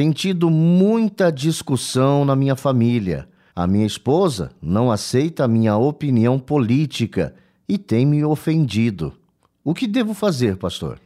tem tido muita discussão na minha família. A minha esposa não aceita a minha opinião política e tem me ofendido. O que devo fazer, pastor?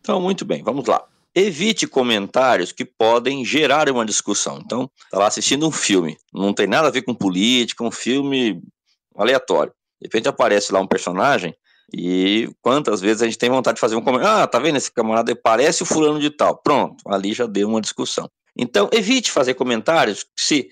Então, muito bem, vamos lá. Evite comentários que podem gerar uma discussão. Então, está lá assistindo um filme, não tem nada a ver com política, um filme aleatório. De repente aparece lá um personagem e quantas vezes a gente tem vontade de fazer um comentário? Ah, tá vendo esse camarada? Parece o fulano de tal. Pronto, ali já deu uma discussão. Então, evite fazer comentários se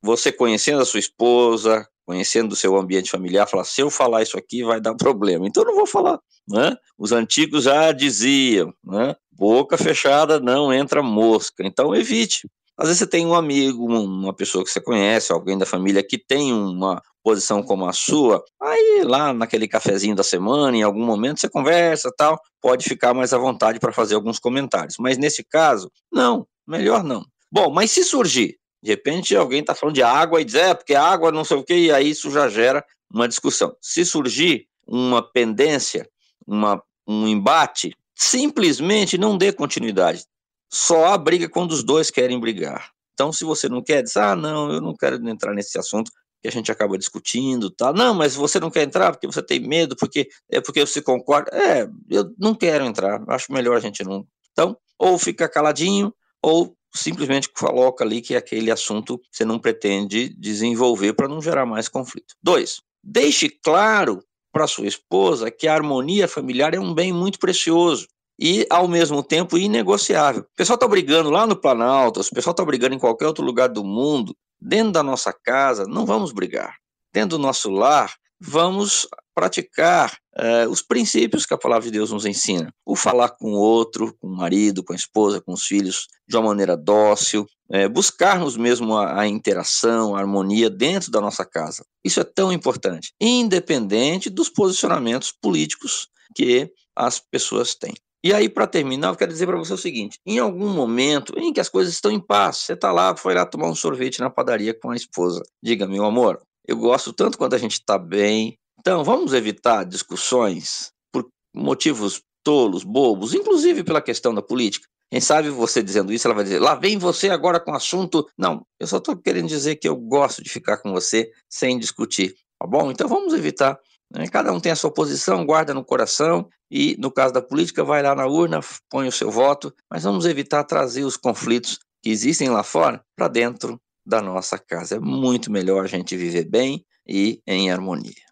você conhecendo a sua esposa, conhecendo o seu ambiente familiar, falar, se eu falar isso aqui vai dar problema. Então, eu não vou falar. Né? Os antigos já diziam, né? boca fechada não entra mosca. Então, evite. Às vezes você tem um amigo, uma pessoa que você conhece, alguém da família que tem uma posição como a sua, aí lá naquele cafezinho da semana, em algum momento você conversa tal, pode ficar mais à vontade para fazer alguns comentários. Mas nesse caso, não, melhor não. Bom, mas se surgir, de repente alguém está falando de água e diz, é, porque água não sei o que, e aí isso já gera uma discussão. Se surgir uma pendência, uma, um embate, simplesmente não dê continuidade. Só há briga quando os dois querem brigar. Então, se você não quer, diz, ah, não, eu não quero entrar nesse assunto, que a gente acaba discutindo, tá? Não, mas você não quer entrar porque você tem medo, porque é porque você concorda. É, eu não quero entrar, acho melhor a gente não. Então, ou fica caladinho, ou simplesmente coloca ali que aquele assunto você não pretende desenvolver para não gerar mais conflito. Dois, deixe claro para sua esposa que a harmonia familiar é um bem muito precioso e, ao mesmo tempo, inegociável. O pessoal está brigando lá no Planalto, o pessoal está brigando em qualquer outro lugar do mundo. Dentro da nossa casa, não vamos brigar. Dentro do nosso lar, vamos praticar eh, os princípios que a palavra de Deus nos ensina. O falar com o outro, com o marido, com a esposa, com os filhos, de uma maneira dócil, eh, buscarmos mesmo a, a, interação, a harmonia dentro da nossa casa. Isso é tão importante, independente dos posicionamentos políticos que as pessoas têm. E aí, para terminar, eu quero dizer para você o seguinte: em algum momento em que as coisas estão em paz, você está lá, foi lá tomar um sorvete na padaria com a esposa. Diga, meu amor, eu gosto tanto quando a gente está bem. Então, vamos evitar discussões por motivos tolos, bobos, inclusive pela questão da política. Quem sabe você dizendo isso, ela vai dizer: lá vem você agora com assunto. Não, eu só estou querendo dizer que eu gosto de ficar com você sem discutir, tá bom? Então vamos evitar né? Cada um tem a sua posição, guarda no coração e, no caso da política, vai lá na urna, põe o seu voto, mas vamos evitar trazer os conflitos que existem lá fora para dentro da nossa casa. É muito melhor a gente viver bem e em harmonia.